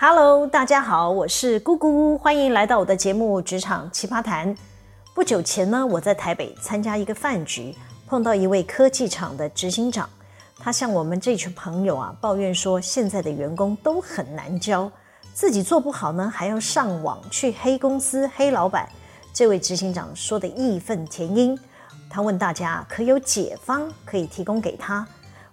Hello，大家好，我是姑姑，欢迎来到我的节目《职场奇葩谈》。不久前呢，我在台北参加一个饭局，碰到一位科技厂的执行长，他向我们这群朋友啊抱怨说，现在的员工都很难教，自己做不好呢，还要上网去黑公司、黑老板。这位执行长说得义愤填膺，他问大家可有解方可以提供给他，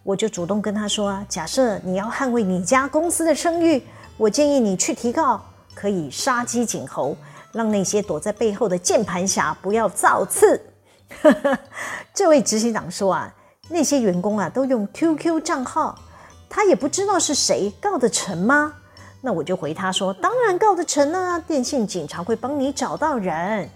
我就主动跟他说，假设你要捍卫你家公司的声誉。我建议你去提告，可以杀鸡儆猴，让那些躲在背后的键盘侠不要造次。这位执行长说啊，那些员工啊都用 QQ 账号，他也不知道是谁，告得成吗？那我就回他说，当然告得成啊，电信警察会帮你找到人。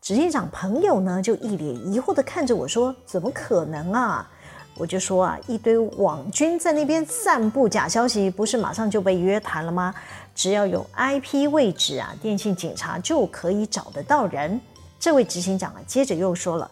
执行长朋友呢就一脸疑惑地看着我说，怎么可能啊？我就说啊，一堆网军在那边散布假消息，不是马上就被约谈了吗？只要有 IP 位置啊，电信警察就可以找得到人。这位执行长啊，接着又说了，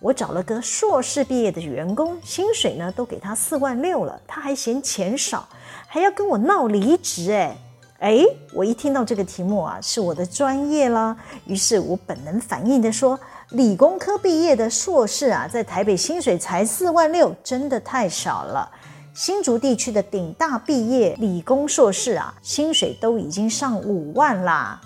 我找了个硕士毕业的员工，薪水呢都给他四万六了，他还嫌钱少，还要跟我闹离职。哎哎，我一听到这个题目啊，是我的专业啦，于是我本能反应的说。理工科毕业的硕士啊，在台北薪水才四万六，真的太少了。新竹地区的顶大毕业理工硕士啊，薪水都已经上五万啦。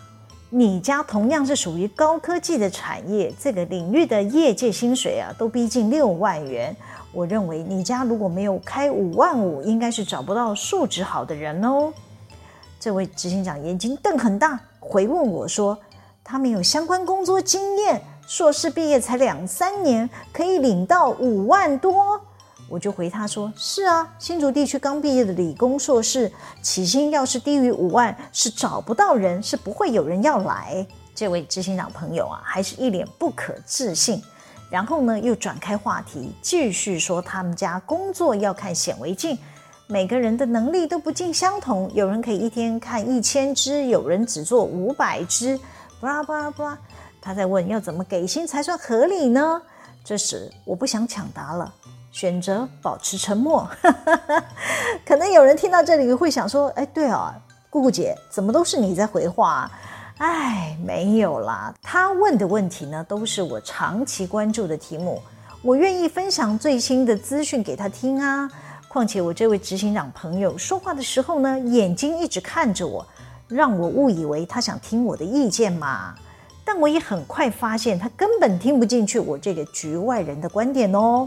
你家同样是属于高科技的产业，这个领域的业界薪水啊，都逼近六万元。我认为你家如果没有开五万五，应该是找不到素质好的人哦。这位执行长眼睛瞪很大，回问我说：“他没有相关工作经验。”硕士毕业才两三年，可以领到五万多，我就回他说：“是啊，新竹地区刚毕业的理工硕士，起薪要是低于五万，是找不到人，是不会有人要来。”这位执行长朋友啊，还是一脸不可置信，然后呢，又转开话题，继续说他们家工作要看显微镜，每个人的能力都不尽相同，有人可以一天看一千只，有人只做五百只，巴拉巴拉巴拉。他在问要怎么给薪才算合理呢？这时我不想抢答了，选择保持沉默。可能有人听到这里会想说：“哎，对啊，姑姑姐，怎么都是你在回话？”哎，没有啦，他问的问题呢，都是我长期关注的题目，我愿意分享最新的资讯给他听啊。况且我这位执行长朋友说话的时候呢，眼睛一直看着我，让我误以为他想听我的意见嘛。但我也很快发现，他根本听不进去我这个局外人的观点哦。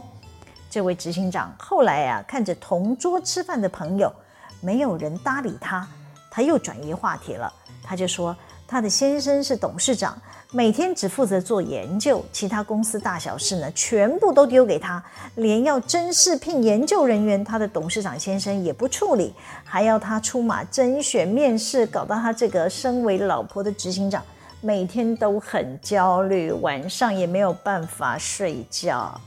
这位执行长后来啊，看着同桌吃饭的朋友，没有人搭理他，他又转移话题了。他就说，他的先生是董事长，每天只负责做研究，其他公司大小事呢，全部都丢给他，连要甄试聘研究人员，他的董事长先生也不处理，还要他出马甄选面试，搞到他这个身为老婆的执行长。每天都很焦虑，晚上也没有办法睡觉。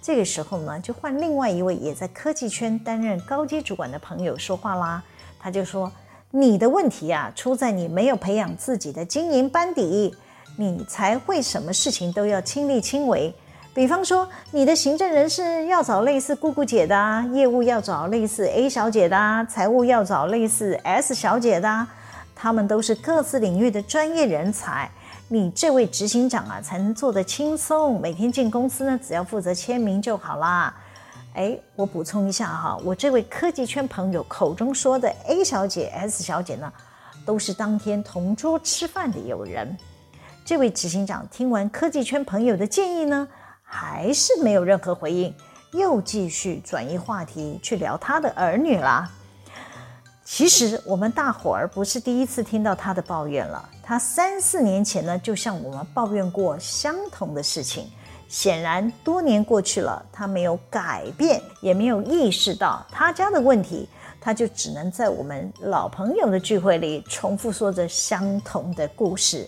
这个时候呢，就换另外一位也在科技圈担任高阶主管的朋友说话啦。他就说：“你的问题啊，出在你没有培养自己的经营班底，你才会什么事情都要亲力亲为。比方说，你的行政人事要找类似姑姑姐的啊，业务要找类似 A 小姐的，财务要找类似 S 小姐的。”他们都是各自领域的专业人才，你这位执行长啊，才能做得轻松。每天进公司呢，只要负责签名就好啦。哎，我补充一下哈，我这位科技圈朋友口中说的 A 小姐、S 小姐呢，都是当天同桌吃饭的友人。这位执行长听完科技圈朋友的建议呢，还是没有任何回应，又继续转移话题去聊他的儿女啦。其实我们大伙儿不是第一次听到他的抱怨了。他三四年前呢，就向我们抱怨过相同的事情。显然多年过去了，他没有改变，也没有意识到他家的问题，他就只能在我们老朋友的聚会里重复说着相同的故事。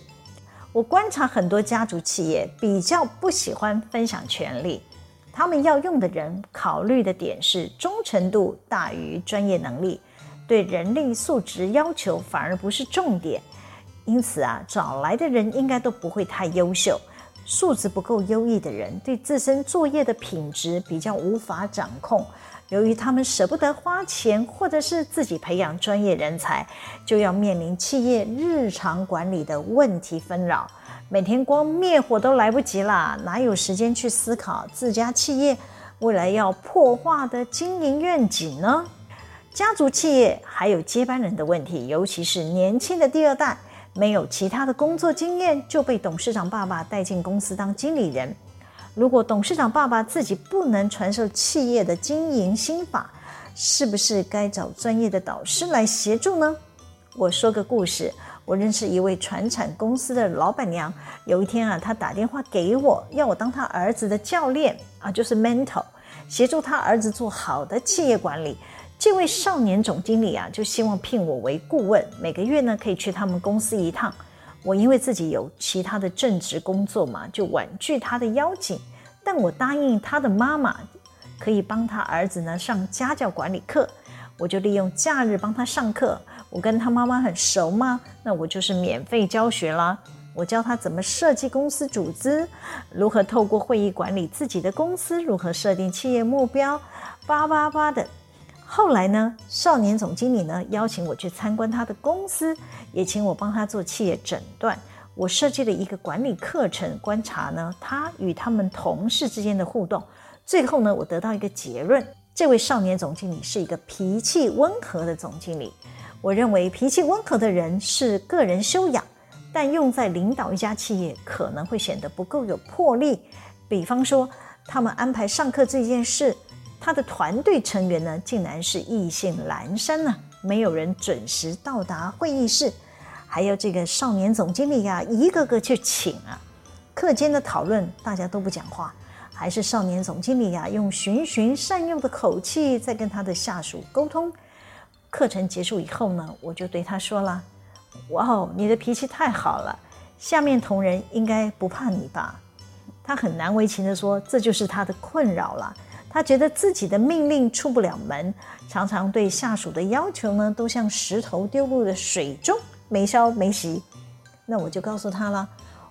我观察很多家族企业比较不喜欢分享权力，他们要用的人考虑的点是忠诚度大于专业能力。对人力素质要求反而不是重点，因此啊，找来的人应该都不会太优秀。素质不够优异的人，对自身作业的品质比较无法掌控，由于他们舍不得花钱，或者是自己培养专业人才，就要面临企业日常管理的问题纷扰，每天光灭火都来不及啦，哪有时间去思考自家企业未来要破化的经营愿景呢？家族企业还有接班人的问题，尤其是年轻的第二代，没有其他的工作经验，就被董事长爸爸带进公司当经理人。如果董事长爸爸自己不能传授企业的经营心法，是不是该找专业的导师来协助呢？我说个故事，我认识一位传产公司的老板娘，有一天啊，她打电话给我，要我当她儿子的教练啊，就是 mentor，协助他儿子做好的企业管理。这位少年总经理啊，就希望聘我为顾问，每个月呢可以去他们公司一趟。我因为自己有其他的正职工作嘛，就婉拒他的邀请。但我答应他的妈妈，可以帮他儿子呢上家教管理课，我就利用假日帮他上课。我跟他妈妈很熟嘛，那我就是免费教学啦。我教他怎么设计公司组织，如何透过会议管理自己的公司，如何设定企业目标，叭叭叭的。后来呢，少年总经理呢邀请我去参观他的公司，也请我帮他做企业诊断。我设计了一个管理课程，观察呢他与他们同事之间的互动。最后呢，我得到一个结论：这位少年总经理是一个脾气温和的总经理。我认为脾气温和的人是个人修养，但用在领导一家企业可能会显得不够有魄力。比方说，他们安排上课这件事。他的团队成员呢，竟然是意兴阑珊呢，没有人准时到达会议室，还有这个少年总经理呀、一个个去请啊。课间的讨论，大家都不讲话，还是少年总经理呀、用循循善诱的口气在跟他的下属沟通。课程结束以后呢，我就对他说了：“哇哦，你的脾气太好了，下面同仁应该不怕你吧？”他很难为情地说：“这就是他的困扰了。”他觉得自己的命令出不了门，常常对下属的要求呢，都像石头丢入了水中，没消没息。那我就告诉他了，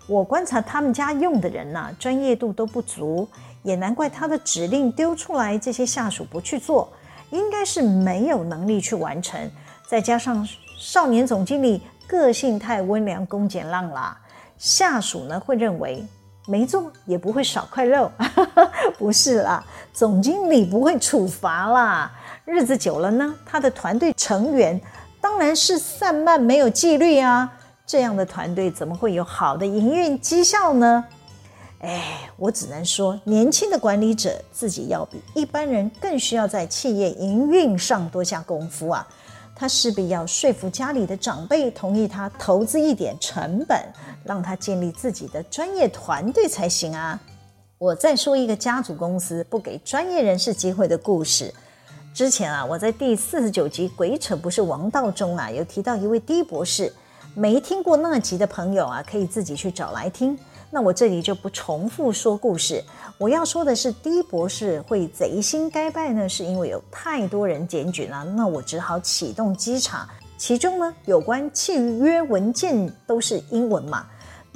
我观察他们家用的人呐，专业度都不足，也难怪他的指令丢出来，这些下属不去做，应该是没有能力去完成。再加上少年总经理个性太温良恭俭让啦，下属呢会认为。没做也不会少块肉，不是啦，总经理不会处罚啦。日子久了呢，他的团队成员当然是散漫没有纪律啊。这样的团队怎么会有好的营运绩效呢？哎，我只能说，年轻的管理者自己要比一般人更需要在企业营运上多下功夫啊。他势必要说服家里的长辈同意他投资一点成本，让他建立自己的专业团队才行啊！我再说一个家族公司不给专业人士机会的故事。之前啊，我在第四十九集《鬼扯不是王道》中啊，有提到一位 D 博士，没听过那集的朋友啊，可以自己去找来听。那我这里就不重复说故事。我要说的是，D 博士会贼心该败呢，是因为有太多人检举了，那我只好启动稽查。其中呢，有关契约文件都是英文嘛，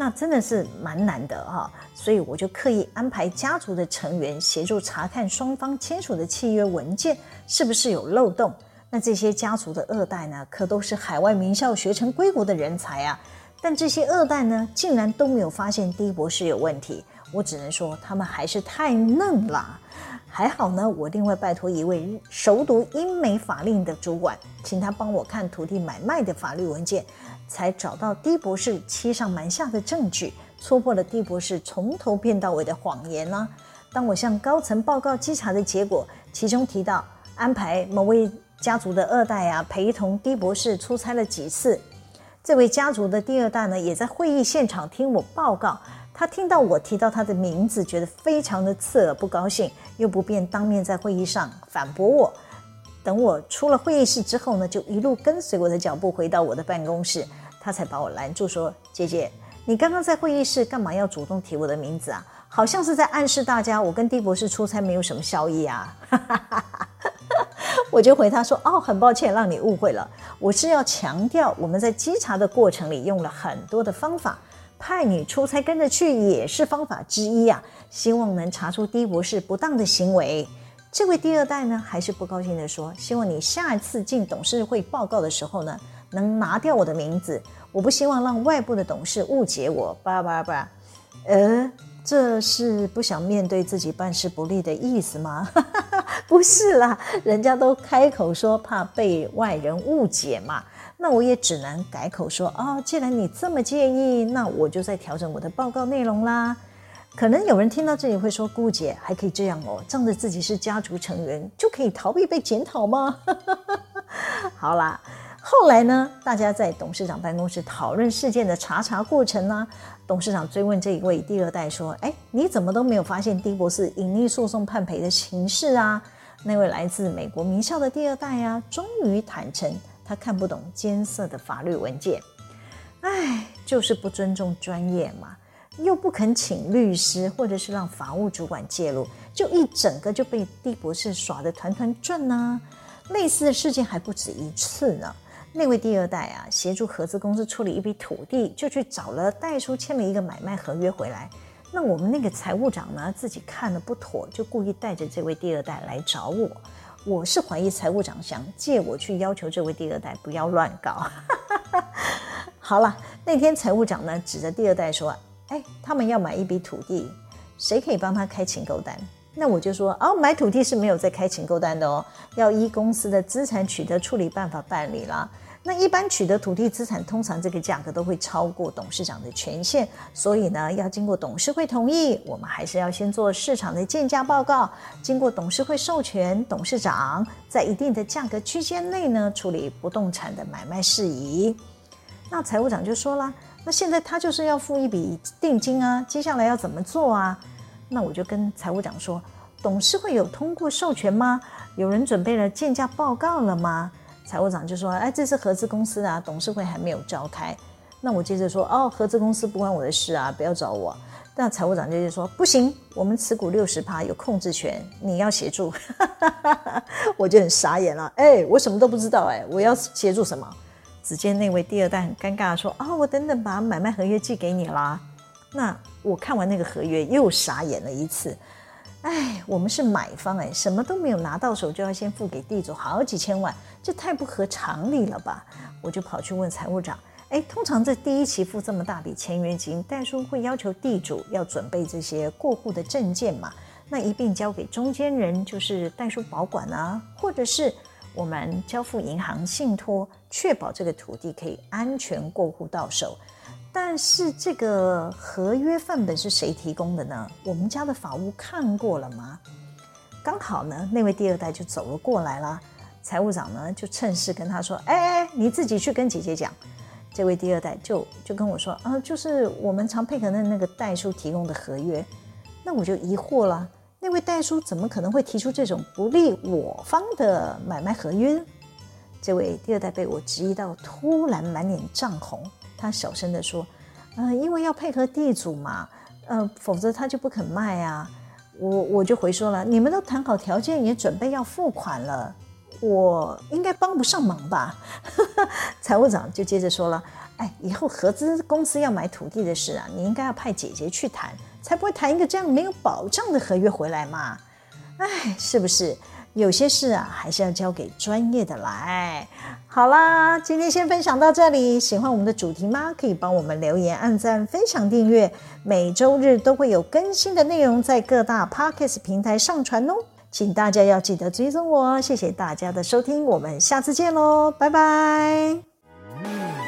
那真的是蛮难的哈，所以我就刻意安排家族的成员协助查看双方签署的契约文件是不是有漏洞。那这些家族的二代呢，可都是海外名校学成归国的人才啊。但这些二代呢，竟然都没有发现 D 博士有问题。我只能说，他们还是太嫩了。还好呢，我另外拜托一位熟读英美法令的主管，请他帮我看土地买卖的法律文件，才找到 D 博士欺上瞒下的证据，戳破了 D 博士从头骗到尾的谎言呢。当我向高层报告稽查的结果，其中提到安排某位家族的二代啊，陪同 D 博士出差了几次。这位家族的第二代呢，也在会议现场听我报告。他听到我提到他的名字，觉得非常的刺耳，不高兴，又不便当面在会议上反驳我。等我出了会议室之后呢，就一路跟随我的脚步回到我的办公室，他才把我拦住，说：“姐姐，你刚刚在会议室干嘛要主动提我的名字啊？好像是在暗示大家我跟 D 博士出差没有什么效益啊。”我就回他说：“哦，很抱歉让你误会了，我是要强调我们在稽查的过程里用了很多的方法，派你出差跟着去也是方法之一啊，希望能查出 D 博士不当的行为。这位第二代呢，还是不高兴地说：“希望你下一次进董事会报告的时候呢，能拿掉我的名字。我不希望让外部的董事误解我。”叭叭叭，呃，这是不想面对自己办事不力的意思吗？不是啦，人家都开口说怕被外人误解嘛，那我也只能改口说、哦，既然你这么介意，那我就再调整我的报告内容啦。可能有人听到这里会说：“姑姐还可以这样哦，仗着自己是家族成员就可以逃避被检讨吗？” 好啦，后来呢，大家在董事长办公室讨论事件的查查过程呢，董事长追问这一位第二代说：“哎，你怎么都没有发现丁博士隐匿诉讼判赔的情势啊？”那位来自美国名校的第二代啊，终于坦诚他看不懂艰涩的法律文件，哎，就是不尊重专业嘛。又不肯请律师，或者是让法务主管介入，就一整个就被丁博士耍得团团转呢。类似的事件还不止一次呢。那位第二代啊，协助合资公司处理一笔土地，就去找了代书签了一个买卖合约回来。那我们那个财务长呢，自己看了不妥，就故意带着这位第二代来找我。我是怀疑财务长想借我去要求这位第二代不要乱搞。好了，那天财务长呢，指着第二代说。哎，他们要买一笔土地，谁可以帮他开请购单？那我就说，哦，买土地是没有在开请购单的哦，要依公司的资产取得处理办法办理啦。那一般取得土地资产，通常这个价格都会超过董事长的权限，所以呢，要经过董事会同意，我们还是要先做市场的鉴价报告，经过董事会授权，董事长在一定的价格区间内呢，处理不动产的买卖事宜。那财务长就说了。那现在他就是要付一笔定金啊，接下来要怎么做啊？那我就跟财务长说，董事会有通过授权吗？有人准备了建价报告了吗？财务长就说，哎，这是合资公司啊，董事会还没有召开。那我接着说，哦，合资公司不关我的事啊，不要找我。那财务长接着说，不行，我们持股六十趴有控制权，你要协助。我就很傻眼了，哎，我什么都不知道，哎，我要协助什么？只见那位第二代很尴尬地说：“啊、哦，我等等把买卖合约寄给你啦。”那我看完那个合约又傻眼了一次。哎，我们是买方哎，什么都没有拿到手就要先付给地主好几千万，这太不合常理了吧？我就跑去问财务长：“哎，通常这第一期付这么大笔签约金，代书会要求地主要准备这些过户的证件嘛？那一并交给中间人，就是代书保管啊，或者是？”我们交付银行信托，确保这个土地可以安全过户到手。但是这个合约范本是谁提供的呢？我们家的法务看过了吗？刚好呢，那位第二代就走了过来了。财务长呢就趁势跟他说：“哎哎，你自己去跟姐姐讲。”这位第二代就就跟我说：“啊，就是我们常配合的那个代书提供的合约。”那我就疑惑了。那位代书怎么可能会提出这种不利我方的买卖合约？这位第二代被我质疑到，突然满脸涨红。他小声地说：“嗯、因为要配合地主嘛，呃，否则他就不肯卖啊。”我我就回说了：“你们都谈好条件，也准备要付款了，我应该帮不上忙吧？” 财务长就接着说了：“哎，以后合资公司要买土地的事啊，你应该要派姐姐去谈。”才不会谈一个这样没有保障的合约回来嘛！哎，是不是？有些事啊，还是要交给专业的来。好啦，今天先分享到这里。喜欢我们的主题吗？可以帮我们留言、按赞、分享、订阅。每周日都会有更新的内容在各大 Podcast 平台上传哦，请大家要记得追踪我。谢谢大家的收听，我们下次见喽，拜拜。